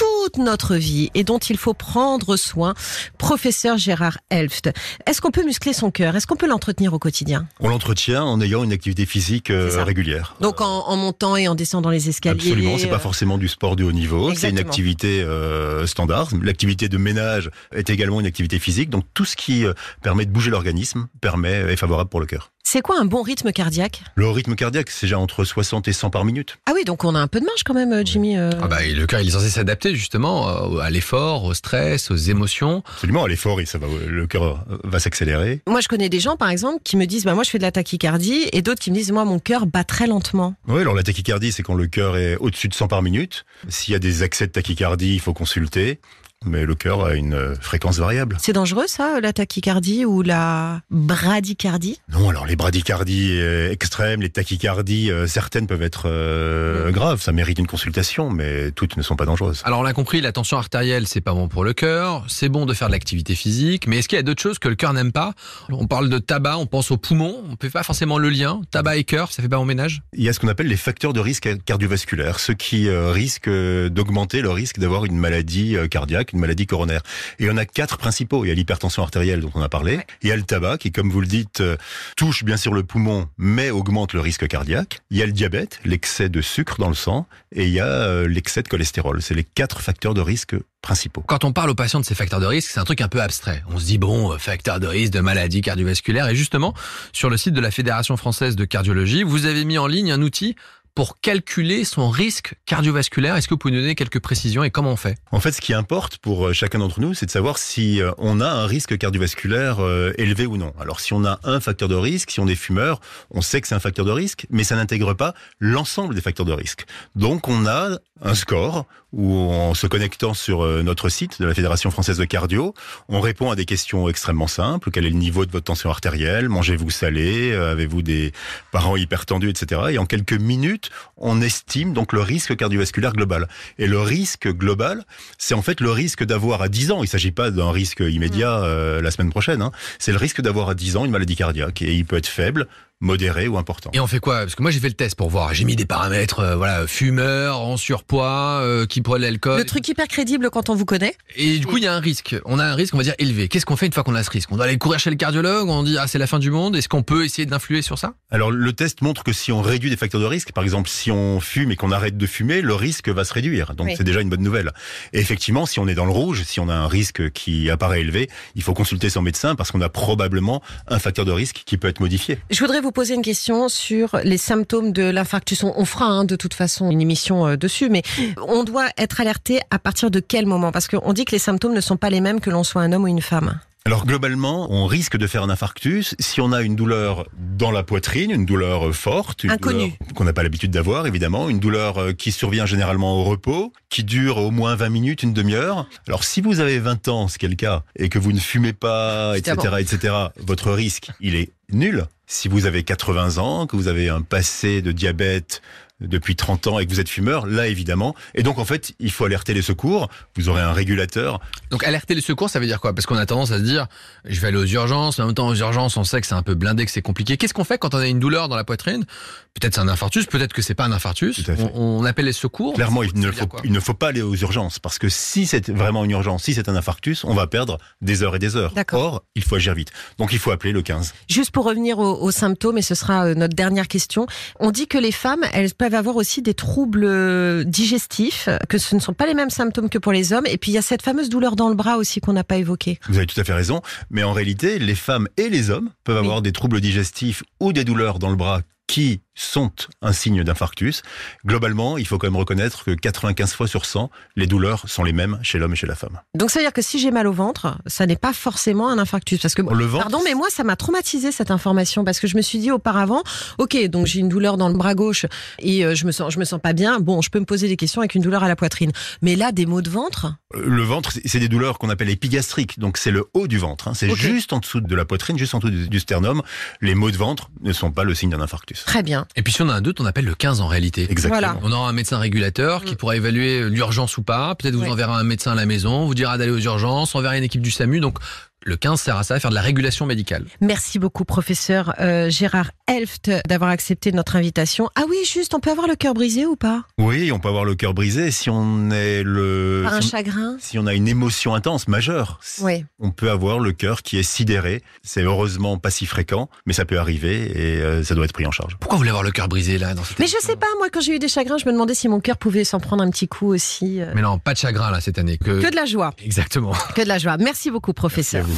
Speaker 3: toute notre vie et dont il faut prendre soin, professeur Gérard Elft. Est-ce qu'on peut muscler son cœur? Est-ce qu'on peut l'entretenir au quotidien?
Speaker 6: On l'entretient en ayant une activité physique euh, régulière.
Speaker 3: Donc en, en montant et en descendant les escaliers.
Speaker 6: Absolument, c'est
Speaker 3: euh,
Speaker 6: pas forcément du sport de haut niveau, c'est une activité euh, standard. L'activité de ménage est également une activité physique, donc tout ce qui euh, permet de bouger l'organisme permet est favorable pour le cœur.
Speaker 3: C'est quoi un bon rythme cardiaque?
Speaker 6: Le rythme cardiaque, c'est déjà entre 60 et 100 par minute.
Speaker 3: Ah oui, donc on a un peu de marge quand même, euh, Jimmy. euh.
Speaker 4: Ah bah, et le cœur, il est censé s'adapter justement euh, à l'effort, au stress, aux émotions.
Speaker 6: Absolument, à l'effort, et ça va, le cœur va s'accélérer.
Speaker 3: Moi, je connais des gens, par exemple, qui me disent, bah moi, je fais de la tachycardie, et d'autres qui me disent, moi, mon cœur bat très lentement.
Speaker 6: Oui, alors la tachycardie, c'est quand le cœur est au-dessus de 100 par minute. S'il y a des accès de tachycardie, il faut consulter. Mais le cœur a une euh, fréquence variable.
Speaker 3: C'est dangereux, ça, la tachycardie ou la bradycardie?
Speaker 6: Non, alors les bradycardies euh, extrêmes, les tachycardies, euh, certaines peuvent être euh, graves. Ça mérite une consultation, mais toutes ne sont pas dangereuses.
Speaker 4: Alors on l'a compris, la tension artérielle, c'est pas bon pour le cœur, c'est bon de faire de l'activité physique, mais est-ce qu'il y a d'autres choses que le cœur n'aime pas? On parle de tabac, on pense aux poumons, on fait pas forcément le lien, tabac et cœur, ça fait pas bon ménage?
Speaker 6: Il y a ce qu'on appelle les facteurs de risque cardiovasculaire, ceux qui euh, risquent euh, d'augmenter le risque d'avoir une maladie euh, cardiaque, une maladie coronaire. Et on a quatre principaux. Il y a l'hypertension artérielle dont on a parlé. Il y a le tabac qui, comme vous le dites, euh, touche bien sûr le poumon, mais augmente le risque cardiaque. Il y a le diabète, l'excès de sucre dans le sang, et il y a euh, l'excès de cholestérol. C'est les quatre facteurs de risque principaux.
Speaker 4: Quand on parle aux patients de ces facteurs de risque, c'est un truc un peu abstrait. On se dit, bon, euh, facteurs de risque de maladie cardiovasculaire. Et justement, sur le site de la Fédération française de cardiologie, vous avez mis en ligne un outil pour calculer son risque cardiovasculaire. Est-ce que vous pouvez nous donner quelques précisions et comment on fait?
Speaker 6: En fait, ce qui importe pour euh, chacun d'entre nous, c'est de savoir si euh, on a un risque cardiovasculaire euh, élevé ou non. Alors, si on a un facteur de risque, si on est fumeur, on sait que c'est un facteur de risque, mais ça n'intègre pas l'ensemble des facteurs de risque. Donc, on a un score où en se connectant sur euh, notre site de la Fédération française de cardio, on répond à des questions extrêmement simples. Quel est le niveau de votre tension artérielle? Mangez-vous salé? Euh, Avez-vous des parents hypertendus, etc. Et en quelques minutes, on estime donc le risque cardiovasculaire global. Et le risque global, c'est en fait le risque d'avoir à 10 ans, il ne s'agit pas d'un risque immédiat euh, la semaine prochaine, hein. c'est le risque d'avoir à 10 ans une maladie cardiaque. Et il peut être faible, modéré ou important.
Speaker 4: Et on fait quoi? Parce que moi j'ai fait le test pour voir. J'ai mis des paramètres, euh, voilà, fumeur, en surpoids, euh, qui prend de l'alcool.
Speaker 3: Le truc hyper crédible quand on vous connaît.
Speaker 4: Et du coup, il y a un risque. On a un risque, on va dire, élevé. Qu'est-ce qu'on fait une fois qu'on a ce risque? On doit aller courir chez le cardiologue On dit, ah, c'est la fin du monde Est-ce qu'on peut essayer d'influer sur ça?
Speaker 6: Alors le test montre que si on réduit des facteurs de risque, par exemple si on fume et qu'on arrête de fumer, le risque va se réduire. Donc
Speaker 3: Oui.
Speaker 6: c'est déjà une bonne nouvelle. Et effectivement, si on est dans le rouge, si on a un risque qui apparaît élevé, il faut consulter son médecin parce qu'on a probablement un facteur de risque qui peut être modifié.
Speaker 3: Je voudrais vous poser une question sur les symptômes de l'infarctus. On, on fera hein, de toute façon une émission euh, dessus, mais on doit être alerté à partir de quel moment? Parce qu'on dit que les symptômes ne sont pas les mêmes que l'on soit un homme ou une femme.
Speaker 6: Alors globalement, on risque de faire un infarctus si on a une douleur dans la poitrine, une douleur euh, forte, une
Speaker 3: Inconnue.
Speaker 6: douleur qu'on n'a pas l'habitude d'avoir évidemment, une douleur euh, qui survient généralement au repos, qui dure au moins 20 minutes, une demi-heure. Alors si vous avez 20 ans, ce qui est le cas, et que vous ne fumez pas, etc., etc., votre risque, il est nul. Si vous avez 80 ans, que vous avez un passé de diabète depuis 30 ans et que vous êtes fumeur, là évidemment. Et donc en fait, il faut alerter les secours. Vous aurez un régulateur.
Speaker 4: Donc alerter les secours, ça veut dire quoi? Parce qu'on a tendance à se dire, je vais aller aux urgences, mais en même temps aux urgences, on sait que c'est un peu blindé, que c'est compliqué. Qu'est-ce qu'on fait quand on a une douleur dans la poitrine? Peut-être c'est un infarctus, peut-être que c'est pas un infarctus. On, on appelle les secours.
Speaker 6: Clairement, il ne, faut,
Speaker 4: quoi?
Speaker 6: il ne faut pas aller aux urgences parce que si c'est vraiment une urgence, si c'est un infarctus, on va perdre des heures et des heures.
Speaker 3: D'accord.
Speaker 6: Or, il faut agir vite. Donc il faut appeler le 15.
Speaker 3: Juste pour revenir aux, aux symptômes, et ce sera euh, notre dernière question, on dit que les femmes, elles peuvent avoir aussi des troubles euh, digestifs, que ce ne sont pas les mêmes symptômes que pour les hommes, et puis il y a cette fameuse douleur dans le bras aussi qu'on n'a pas évoquée.
Speaker 6: Vous avez tout à fait raison. Mais en réalité, les femmes et les hommes peuvent
Speaker 3: Oui.
Speaker 6: avoir des troubles digestifs ou des douleurs dans le bras qui sont un signe d'infarctus. Globalement, il faut quand même reconnaître que 95 fois sur 100, les douleurs sont les mêmes chez l'homme et chez la femme.
Speaker 3: Donc ça veut dire que si j'ai mal au ventre, ça n'est pas forcément un infarctus. Parce que,
Speaker 6: Le ventre,
Speaker 3: pardon, mais moi, ça m'a traumatisé cette information, parce que je me suis dit auparavant, ok, donc j'ai une douleur dans le bras gauche et euh, je me sens, je me sens pas bien. Bon, je peux me poser des questions avec une douleur à la poitrine. Mais là, des maux de ventre,
Speaker 6: Le ventre, c'est- des douleurs qu'on appelle épigastriques, donc c'est le haut du ventre. hein. C'est juste en dessous de la poitrine, juste en dessous du sternum. Les maux de ventre ne sont pas le signe d'un infarctus.
Speaker 3: très bien.
Speaker 4: Et puis si on a un doute, on appelle le 15 en réalité.
Speaker 6: Exactement.
Speaker 3: Voilà.
Speaker 4: On aura un médecin régulateur qui pourra évaluer l'urgence ou pas. Peut-être vous
Speaker 3: Oui.
Speaker 4: enverra un médecin à la maison, vous dira d'aller aux urgences, on enverra une équipe du SAMU. Donc le 15 sert à ça, à faire de la régulation médicale.
Speaker 3: Merci beaucoup, professeur euh, Gérard Elft, d'avoir accepté notre invitation. Ah oui, juste, on peut avoir le cœur brisé ou pas?
Speaker 6: Oui, on peut avoir le cœur brisé si on est le
Speaker 3: Par un
Speaker 6: si on-
Speaker 3: chagrin?
Speaker 6: si on a une émotion intense majeure.
Speaker 3: Oui.
Speaker 6: On peut avoir le cœur qui est sidéré. C'est heureusement pas si fréquent, mais ça peut arriver et euh, ça doit être pris en charge.
Speaker 4: Pourquoi vous voulez avoir le cœur brisé là dans cette
Speaker 3: Mais je sais pas, moi, quand j'ai eu des chagrins, je me demandais si mon cœur pouvait s'en prendre un petit coup aussi. euh.
Speaker 4: Mais non, pas de chagrin là cette année. Que,
Speaker 3: Que de la joie,
Speaker 4: Exactement.
Speaker 3: que de la joie. Merci beaucoup,
Speaker 6: Merci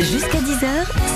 Speaker 2: Jusqu'à 10h,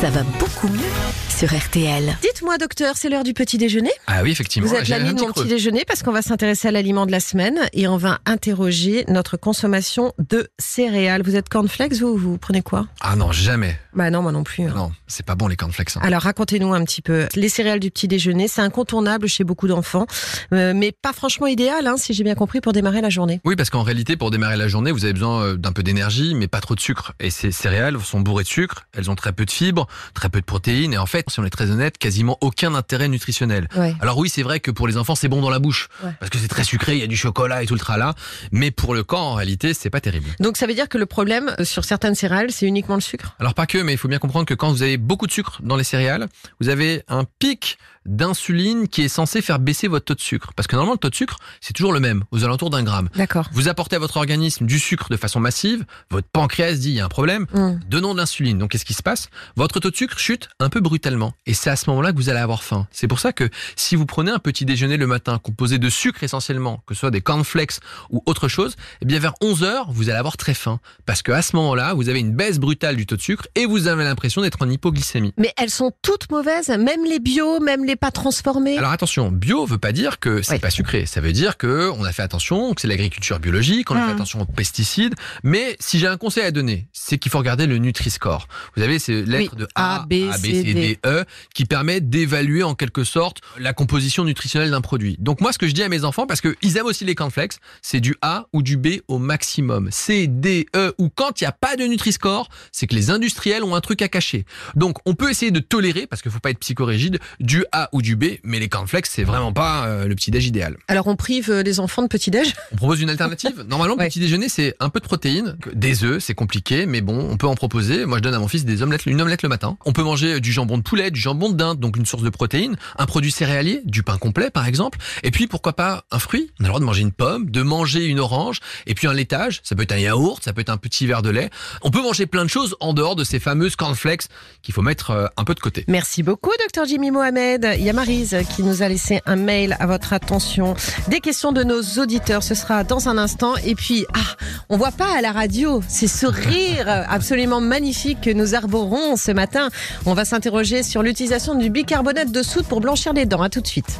Speaker 2: ça va beaucoup mieux sur RTL.
Speaker 3: Dites-moi, docteur, c'est l'heure du petit déjeuner?
Speaker 4: Ah oui, effectivement.
Speaker 3: Vous êtes l'ami de
Speaker 4: petit
Speaker 3: mon
Speaker 4: creux.
Speaker 3: petit déjeuner parce qu'on va s'intéresser à l'aliment de la semaine et on va interroger notre consommation de céréales. Vous êtes cornflakes, vous Vous prenez quoi?
Speaker 4: Ah non, jamais.
Speaker 3: Bah non, moi non plus. hein.
Speaker 4: Non, c'est pas bon les cornflakes. hein.
Speaker 3: Alors racontez-nous un petit peu. Les céréales du petit déjeuner, c'est incontournable chez beaucoup d'enfants, euh, mais pas franchement idéal, hein, si j'ai bien compris, pour démarrer la journée.
Speaker 4: Oui, parce qu'en réalité, pour démarrer la journée, vous avez besoin euh, d'un peu d'énergie, mais pas trop de sucre. Et ces céréales sont bourrées de sucre, elles ont très peu de fibres, très peu de protéines, et en fait, si on est très honnête, quasiment aucun intérêt nutritionnel.
Speaker 3: Ouais.
Speaker 4: Alors oui, c'est vrai que pour les enfants, c'est bon dans la bouche,
Speaker 3: Ouais.
Speaker 4: parce que c'est très sucré, il y a du chocolat et tout le tralala, mais pour le corps, en réalité, c'est pas terrible.
Speaker 3: Donc ça veut dire que le problème euh, sur certaines céréales, c'est uniquement le sucre?
Speaker 4: Alors pas que, mais il faut bien comprendre que quand vous avez beaucoup de sucre dans les céréales, vous avez un pic d'insuline qui est censé faire baisser votre taux de sucre. Parce que normalement, le taux de sucre, c'est toujours le même, aux alentours d'un gramme.
Speaker 3: D'accord.
Speaker 4: Vous apportez à votre organisme du sucre de façon massive, votre pancréas dit il y a un problème,
Speaker 3: Hum.
Speaker 4: donnons de l'insuline. Donc qu'est-ce qui se passe? Votre taux de sucre chute un peu brutalement. Et c'est à ce moment-là que vous allez avoir faim. C'est pour ça que si vous prenez un petit déjeuner le matin composé de sucre essentiellement, que ce soit des cornflakes ou autre chose, eh bien vers 11 heures, vous allez avoir très faim. Parce qu'à ce moment-là, vous avez une baisse brutale du taux de sucre et vous avez l'impression d'être en hypoglycémie.
Speaker 3: Mais elles sont toutes mauvaises, même les bio, même les pas transformés.
Speaker 4: Alors attention, bio veut pas dire que c'est
Speaker 3: Oui.
Speaker 4: pas sucré. Ça veut dire que on a fait attention, que c'est l'agriculture biologique, on a fait
Speaker 3: Mhm.
Speaker 4: attention aux pesticides. Mais si j'ai un conseil à donner, c'est qu'il faut regarder le Nutri-Score. Vous avez ces lettres
Speaker 3: Oui.
Speaker 4: de A,
Speaker 3: A, B, C, D.
Speaker 4: D, E qui permettent d'évaluer en quelque sorte la composition nutritionnelle d'un produit. Donc moi, ce que je dis à mes enfants, parce qu'ils aiment aussi les cornflakes, c'est du A ou du B au maximum. C, D, E, ou quand il n'y a pas de Nutri-Score, c'est que les industriels ont un truc à cacher. Donc on peut essayer de tolérer, parce qu'il faut pas être psychorigide, du A ou du B, mais les cornflakes, c'est vraiment pas euh, le petit-déj idéal.
Speaker 3: Alors on prive euh, les enfants de petit-déj?
Speaker 4: On propose une alternative? Normalement, le
Speaker 3: Ouais.
Speaker 4: petit déjeuner, c'est un peu de protéines, des œufs, c'est compliqué, mais bon, on peut en proposer. Moi, je donne à mon fils des omelettes, une omelette le matin. On peut manger du jambon de poulet, du jambon de dinde, donc une source de protéines, un produit céréalier, du pain complet, par exemple. Et puis, pourquoi pas un fruit? On a le droit de manger une pomme, de manger une orange, et puis un laitage. Ça peut être un yaourt, ça peut être un petit verre de lait. On peut manger plein de choses en dehors de ces fameuses cornflakes qu'il faut mettre euh, un peu de côté.
Speaker 3: Merci beaucoup, docteur Jimmy Mohamed. Il y a Marise qui nous a laissé un mail à votre attention. Des questions de nos auditeurs, ce sera dans un instant. Et puis, ah, on voit pas à la radio, c'est ce rire absolument magnifique que nous arborons ce matin. On va s'interroger sur l'utilisation du bicarbonate de soude pour blanchir les dents. À tout de suite.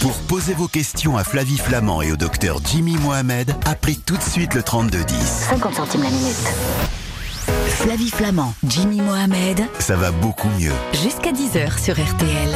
Speaker 1: Pour poser vos questions à Flavie Flamand et au docteur Jimmy Mohamed, appelez tout de suite le 3210.
Speaker 2: 50 centimes la minute. Flavie Flamand, Jimmy Mohamed,
Speaker 1: Ça va beaucoup mieux.
Speaker 2: jusqu'à 10h sur RTL.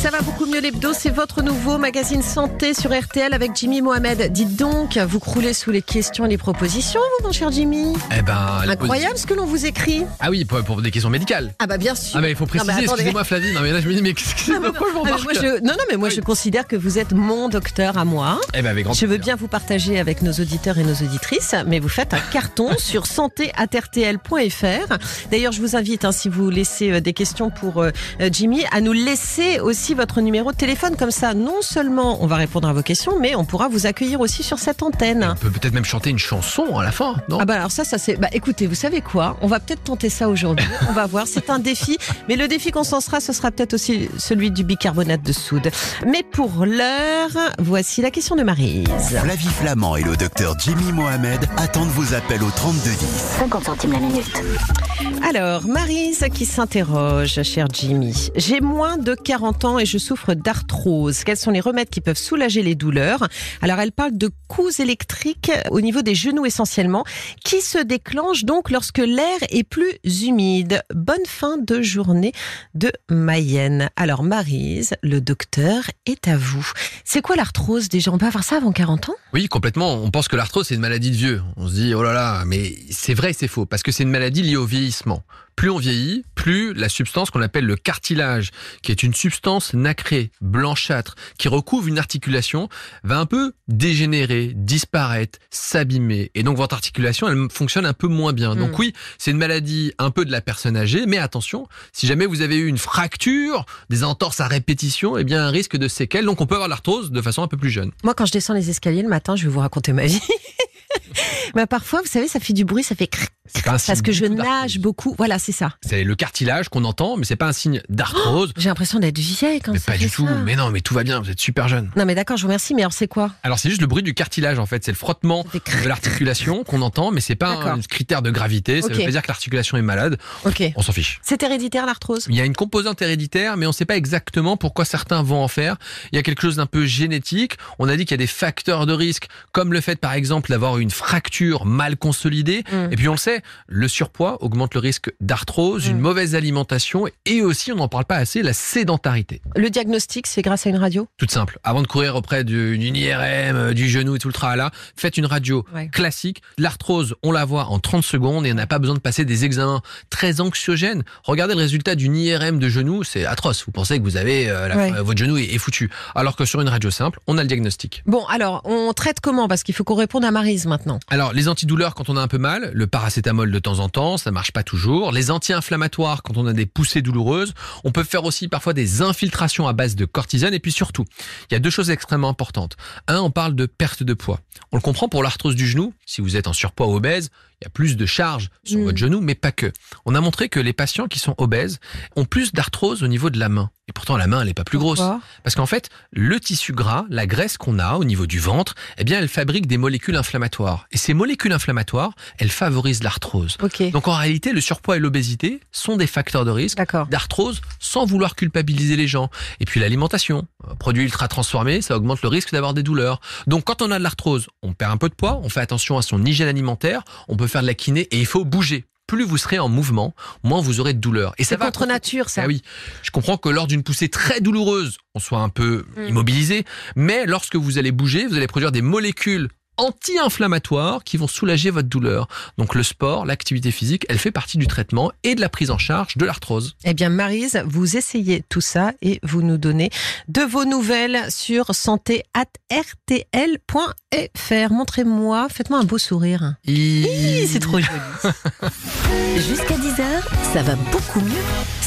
Speaker 3: Ça va beaucoup mieux l'hebdo, c'est votre nouveau magazine santé sur RTL avec Jimmy Mohamed. Dites donc, vous croulez sous les questions et les propositions, vous, mon cher Jimmy
Speaker 4: Eh ben, les
Speaker 3: Incroyable ce que l'on vous écrit.
Speaker 4: Ah oui, pour, pour des questions médicales.
Speaker 3: Ah bah bien sûr.
Speaker 4: Ah mais il faut préciser, excusez-moi Flavie, non mais là je me dis mais qu'est-ce que
Speaker 3: Ah, mais
Speaker 4: pourquoi je
Speaker 3: non,
Speaker 4: m'en
Speaker 3: ah, je, non, non, mais moi
Speaker 4: Oui.
Speaker 3: je considère que vous êtes mon docteur à moi.
Speaker 4: Eh ben avec grand
Speaker 3: Je veux bien vous partager avec nos auditeurs et nos auditrices, mais vous faites un carton sur santé@rtl.fr. D'ailleurs, je vous invite, hein, si vous laissez euh, des questions pour euh, euh, Jimmy, à nous laisser aussi votre numéro de téléphone. Comme ça, non seulement on va répondre à vos questions, mais on pourra vous accueillir aussi sur cette antenne.
Speaker 4: On peut peut-être même chanter une chanson à la fin, non?
Speaker 3: Ah bah alors ça, ça c'est. Bah écoutez, vous savez quoi? On va peut-être tenter ça aujourd'hui. On va voir. C'est un défi, mais le défi qu'on s'en sera, ce sera peut-être aussi celui du bicarbonate de soude. Mais pour l'heure, voici la question de Marise.
Speaker 1: Flavie Flamand et le docteur Jimmy Mohamed attendent vos appels au 3210.
Speaker 2: 50 centimes la minute.
Speaker 3: Alors, Marise qui s'interroge, cher Jimmy. J'ai moins de 40 ans et je souffre d'arthrose. Quels sont les remèdes qui peuvent soulager les douleurs? Alors, elle parle de coups électriques au niveau des genoux essentiellement, qui se déclenchent donc lorsque l'air est plus humide. Bonne fin de journée de Mayenne. Alors, Marise, le docteur est à vous. C'est quoi l'arthrose déjà? On peut avoir ça avant 40 ans?
Speaker 4: Oui, complètement. On pense que l'arthrose, c'est une maladie de vieux. On se dit, oh là là, mais c'est vrai c'est faux, parce que c'est une maladie liée au vieillissement. Plus on vieillit, plus la substance qu'on appelle le cartilage, qui est une substance nacrée, blanchâtre, qui recouvre une articulation, va un peu dégénérer, disparaître, s'abîmer. Et donc votre articulation, elle fonctionne un peu moins bien. Donc
Speaker 3: Mm.
Speaker 4: oui, c'est une maladie un peu de la personne âgée, mais attention, si jamais vous avez eu une fracture, des entorses à répétition, eh bien un risque de séquelles. Donc on peut avoir l'arthrose de façon un peu plus jeune.
Speaker 3: Moi, quand je descends les escaliers le matin, je vais vous raconter ma vie. Mais parfois, vous savez, ça fait du bruit, ça fait cric,
Speaker 4: pas un
Speaker 3: parce
Speaker 4: signe
Speaker 3: que
Speaker 4: du
Speaker 3: je nage beaucoup. Voilà, c'est ça.
Speaker 4: C'est le cartilage qu'on entend, mais c'est pas un signe d'arthrose.
Speaker 3: J'ai l'impression d'être vieille quand
Speaker 4: mais
Speaker 3: ça
Speaker 4: pas
Speaker 3: fait
Speaker 4: du tout.
Speaker 3: ça.
Speaker 4: Mais non, mais tout va bien. Vous êtes super jeune.
Speaker 3: Non, mais d'accord, je vous remercie. Mais alors, c'est quoi?
Speaker 4: Alors c'est juste le bruit du cartilage en fait. C'est le frottement de l'articulation qu'on entend, mais c'est pas un critère de gravité. Ça
Speaker 3: Ok.
Speaker 4: veut pas dire que l'articulation est malade.
Speaker 3: Ok.
Speaker 4: On s'en fiche.
Speaker 3: C'est héréditaire l'arthrose?
Speaker 4: Il y a une composante héréditaire, mais on ne sait pas exactement pourquoi certains vont en faire. Il y a quelque chose d'un peu génétique. On a dit qu'il y a des facteurs de risque, comme le fait par exemple d'avoir une fracture mal consolidée.
Speaker 3: Mm.
Speaker 4: Et puis on le sait, le surpoids augmente le risque d'arthrose,
Speaker 3: Mm.
Speaker 4: une mauvaise alimentation et aussi, on n'en parle pas assez, la sédentarité.
Speaker 3: Le diagnostic, c'est grâce à une radio?
Speaker 4: Toute simple. Avant de courir auprès d'une IRM, euh, du genou et tout le tralala, faites une radio
Speaker 3: Ouais.
Speaker 4: classique. L'arthrose, on la voit en 30 secondes et on n'a pas besoin de passer des examens très anxiogènes. Regardez le résultat d'une IRM de genou, c'est atroce. Vous pensez que vous avez euh, la-
Speaker 3: Ouais.
Speaker 4: euh, votre genou est, est foutu. Alors que sur une radio simple, on a le diagnostic.
Speaker 3: Bon, alors, on traite comment? Parce qu'il faut qu'on réponde à Marise maintenant.
Speaker 4: Alors, les antidouleurs quand on a un peu mal, le paracétamol de temps en temps, ça marche pas toujours. Les anti-inflammatoires quand on a des poussées douloureuses. On peut faire aussi parfois des infiltrations à base de cortisone. Et puis surtout, il y a deux choses extrêmement importantes. Un, on parle de perte de poids. On le comprend pour l'arthrose du genou. Si vous êtes en surpoids ou obèse, il y a plus de charge sur
Speaker 3: Mm.
Speaker 4: votre genou, mais pas que. On a montré que les patients qui sont obèses ont plus d'arthrose au niveau de la main. Et pourtant, la main, elle n'est pas plus grosse. Parce qu'en fait, le tissu gras, la graisse qu'on a au niveau du ventre, eh bien, elle fabrique des molécules inflammatoires. Et ces molécules inflammatoires, elles favorisent l'arthrose.
Speaker 3: Ok.
Speaker 4: Donc en réalité, le surpoids et l'obésité sont des facteurs de risque d'arthrose sans vouloir culpabiliser les gens. Et puis l'alimentation, produits ultra transformés, ça augmente le risque d'avoir des douleurs. Donc quand on a de l'arthrose, on perd un peu de poids, on fait attention à son hygiène alimentaire, on peut faire de la kiné et il faut bouger. Plus vous serez en mouvement, moins vous aurez de douleur. Et ça va
Speaker 3: contre nature, ça.
Speaker 4: Ah oui, je comprends que lors d'une poussée très douloureuse, on soit un peu
Speaker 3: Mm.
Speaker 4: immobilisé, mais lorsque vous allez bouger, vous allez produire des molécules anti-inflammatoires qui vont soulager votre douleur. Donc le sport, l'activité physique, elle fait partie du traitement et de la prise en charge de l'arthrose.
Speaker 3: Eh bien, Marise, vous essayez tout ça et vous nous donnez de vos nouvelles sur santé.rtl.fr. Montrez-moi, faites-moi un beau sourire. Hi, C'est trop joli.
Speaker 2: Jusqu'à 10h, ça va beaucoup mieux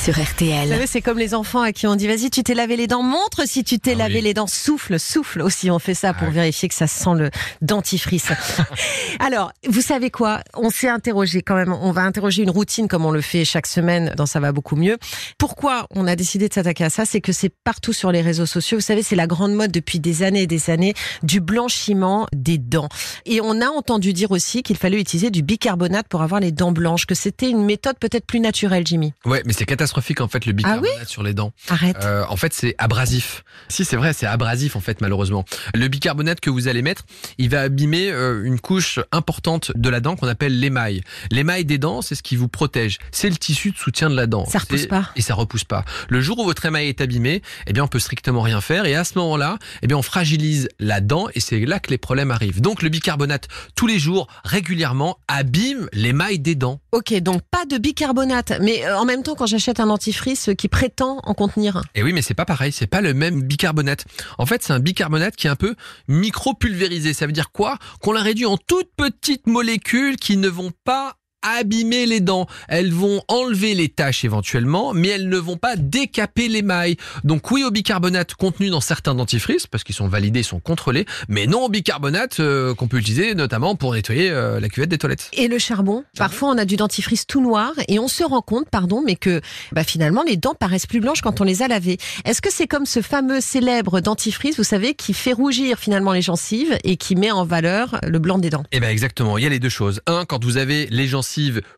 Speaker 2: sur
Speaker 3: Vous
Speaker 2: RTL.
Speaker 3: savez, c'est comme les enfants à qui on dit vas-y, tu t'es lavé les dents, montre si tu t'es
Speaker 4: Ah
Speaker 3: lavé
Speaker 4: oui.
Speaker 3: les dents, souffle, souffle aussi. On fait ça pour
Speaker 4: Ah oui.
Speaker 3: vérifier que ça sent le dentifrice. Alors, vous savez quoi? On s'est interrogé quand même. On va interroger une routine comme on le fait chaque semaine dans Ça va beaucoup mieux. Pourquoi on a décidé de s'attaquer à ça? C'est que c'est partout sur les réseaux sociaux. Vous savez, c'est la grande mode depuis des années et des années du blanchiment des dents. Et on a entendu dire aussi qu'il fallait utiliser du bicarbonate pour avoir les dents blanches, que c'était une méthode peut-être plus naturelle, Jimmy.
Speaker 4: Ouais, mais c'est catastrophique en fait le bicarbonate
Speaker 3: Ah
Speaker 4: sur les dents.
Speaker 3: Arrête.
Speaker 4: Euh, en fait, c'est abrasif. Si, c'est vrai, c'est abrasif en fait, malheureusement. Le bicarbonate que vous allez mettre, il va abîmer euh, une couche importante de la dent qu'on appelle l'émail. L'émail des dents, c'est ce qui vous protège. C'est le tissu de soutien de la dent.
Speaker 3: Ça repousse pas.
Speaker 4: Et ça repousse pas. Le jour où votre émail est abîmé, eh bien, on peut strictement rien faire. Et à ce moment-là, eh bien, on fragilise la dent et c'est là que les problèmes arrivent. Donc, le bicarbonate, tous les jours, régulièrement, abîme l'émail des dents.
Speaker 3: Ok, donc pas de bicarbonate, mais euh, en même temps, quand j'achète un dentifrice euh, qui prétend en contenir un.
Speaker 4: Et oui, mais c'est pas pareil, c'est pas le même bicarbonate. En fait, c'est un bicarbonate qui est un peu micro-pulvérisé. Ça veut dire quoi? Qu'on l'a réduit en toutes petites molécules qui ne vont pas abîmer les dents. Elles vont enlever les taches éventuellement, mais elles ne vont pas décaper l'émail. Donc oui au bicarbonate contenu dans certains dentifrices, parce qu'ils sont validés, sont contrôlés, mais non au bicarbonate euh, qu'on peut utiliser notamment pour nettoyer euh, la cuvette des toilettes.
Speaker 3: Et le charbon, parfois on a du dentifrice tout noir et on se rend compte, pardon, mais que bah, finalement les dents paraissent plus blanches quand on les a lavées. Est-ce que c'est comme ce fameux célèbre dentifrice, vous savez, qui fait rougir finalement les gencives et qui met en valeur le blanc des dents?
Speaker 4: Eh ben exactement, il y a les deux choses. Un, quand vous avez les gencives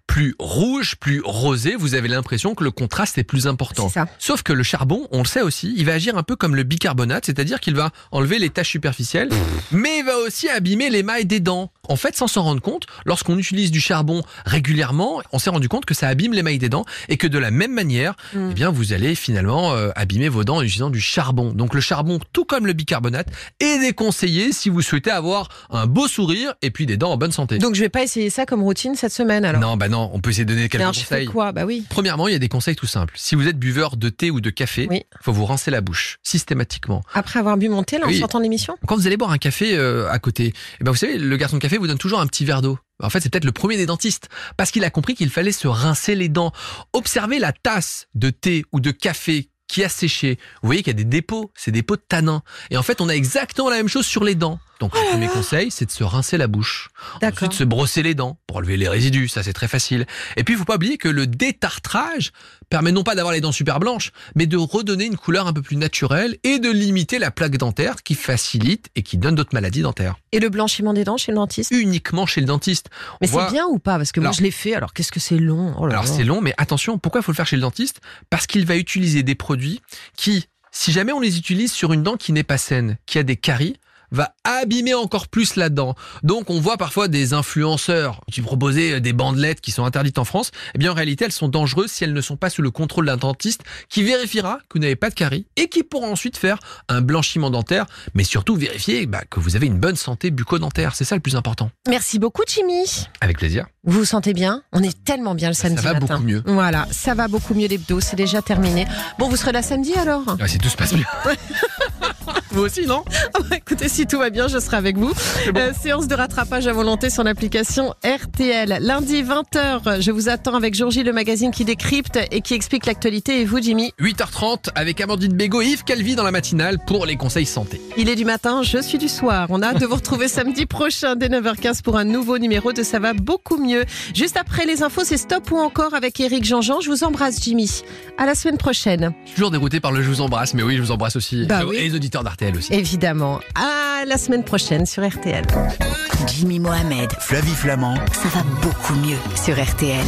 Speaker 4: plus rouges, plus rosées, vous avez l'impression que le contraste est plus important.
Speaker 3: C'est ça.
Speaker 4: Sauf que le charbon, on le sait aussi, il va agir un peu comme le bicarbonate, c'est-à-dire qu'il va enlever les taches superficielles, mais il va aussi abîmer l'émail des dents. En fait, sans s'en rendre compte, lorsqu'on utilise du charbon régulièrement, on s'est rendu compte que ça abîme l'émail des dents et que de la même manière,
Speaker 3: Mm.
Speaker 4: eh bien, vous allez finalement euh, abîmer vos dents en utilisant du charbon. Donc le charbon, tout comme le bicarbonate, est déconseillé si vous souhaitez avoir un beau sourire et puis des dents en bonne santé.
Speaker 3: Donc je vais pas essayer ça comme routine cette semaine alors.
Speaker 4: Non, bah non, on peut essayer de donner quelques
Speaker 3: Alors je fais
Speaker 4: conseils.
Speaker 3: quoi? Bah oui.
Speaker 4: Premièrement, il y a des conseils tout simples. Si vous êtes buveur de thé ou de café,
Speaker 3: Oui.
Speaker 4: faut vous rincer la bouche systématiquement.
Speaker 3: Après avoir bu mon thé là en
Speaker 4: Oui.
Speaker 3: sortant de l'émission?
Speaker 4: Quand vous allez boire un café euh, à côté, eh ben vous savez, le garçon de café vous donne toujours un petit verre d'eau. En fait, c'est peut-être le premier des dentistes parce qu'il a compris qu'il fallait se rincer les dents. Observez la tasse de thé ou de café qui a séché. Vous voyez qu'il y a des dépôts, c'est des dépôts de tanins. Et en fait, on a exactement la même chose sur les dents. Donc, le premier conseil, c'est de se rincer la bouche. Ensuite, se brosser les dents pour enlever les résidus, ça c'est très facile. Et puis, il faut pas oublier que le détartrage permet non pas d'avoir les dents super blanches, mais de redonner une couleur un peu plus naturelle et de limiter la plaque dentaire qui facilite et qui donne d'autres maladies dentaires.
Speaker 3: Et le blanchiment des dents chez le dentiste?
Speaker 4: Uniquement chez le dentiste.
Speaker 3: Mais
Speaker 4: voit-
Speaker 3: c'est bien ou pas? Parce que moi
Speaker 4: Alors-
Speaker 3: je l'ai fait, alors qu'est-ce que c'est long? Oh là
Speaker 4: Alors c'est long, mais attention, pourquoi il faut le faire chez le dentiste? Parce qu'il va utiliser des produits qui, si jamais on les utilise sur une dent qui n'est pas saine, qui a des caries, va abîmer encore plus la dent. Donc on voit parfois des influenceurs qui proposaient des bandelettes qui sont interdites en France. Eh bien en réalité elles sont dangereuses si elles ne sont pas sous le contrôle d'un dentiste qui vérifiera que vous n'avez pas de caries et qui pourra ensuite faire un blanchiment dentaire, mais surtout vérifier bah, que vous avez une bonne santé bucco-dentaire. C'est ça le plus important.
Speaker 3: Merci beaucoup Jimmy.
Speaker 4: Avec plaisir.
Speaker 3: Vous vous sentez bien? On est tellement bien le samedi
Speaker 4: va
Speaker 3: matin.
Speaker 4: beaucoup mieux.
Speaker 3: Voilà, ça va beaucoup mieux l'hebdo, c'est déjà terminé. Bon, vous serez là samedi alors?
Speaker 4: Ah, si tout se passe bien. vous aussi, non?
Speaker 3: Ah bah, Écoutez, si tout va bien, je serai avec vous. Euh, séance de rattrapage à volonté sur l'application RTL. Lundi 20h, je vous attends avec Georgie, le magazine qui décrypte et qui explique l'actualité. Et vous, Jimmy?
Speaker 4: 8h30 avec Amandine Bégaud et Yves Calvi dans la matinale pour les conseils santé.
Speaker 3: Il est du matin, je suis du soir. On a hâte de vous retrouver samedi prochain dès 9h15 pour un nouveau numéro de Ça va beaucoup mieux. Juste après les infos, c'est Stop ou encore avec Eric Jean-Jean. Je vous embrasse, Jimmy. À la semaine prochaine.
Speaker 4: Je suis toujours dérouté par le je vous embrasse, mais oui, je vous embrasse aussi.
Speaker 3: Bah
Speaker 4: Et les auditeurs d'RTL aussi.
Speaker 3: Évidemment. À la semaine prochaine sur RTL.
Speaker 2: Jimmy Mohamed,
Speaker 1: Flavie Flamand.
Speaker 2: ça va beaucoup mieux sur RTL.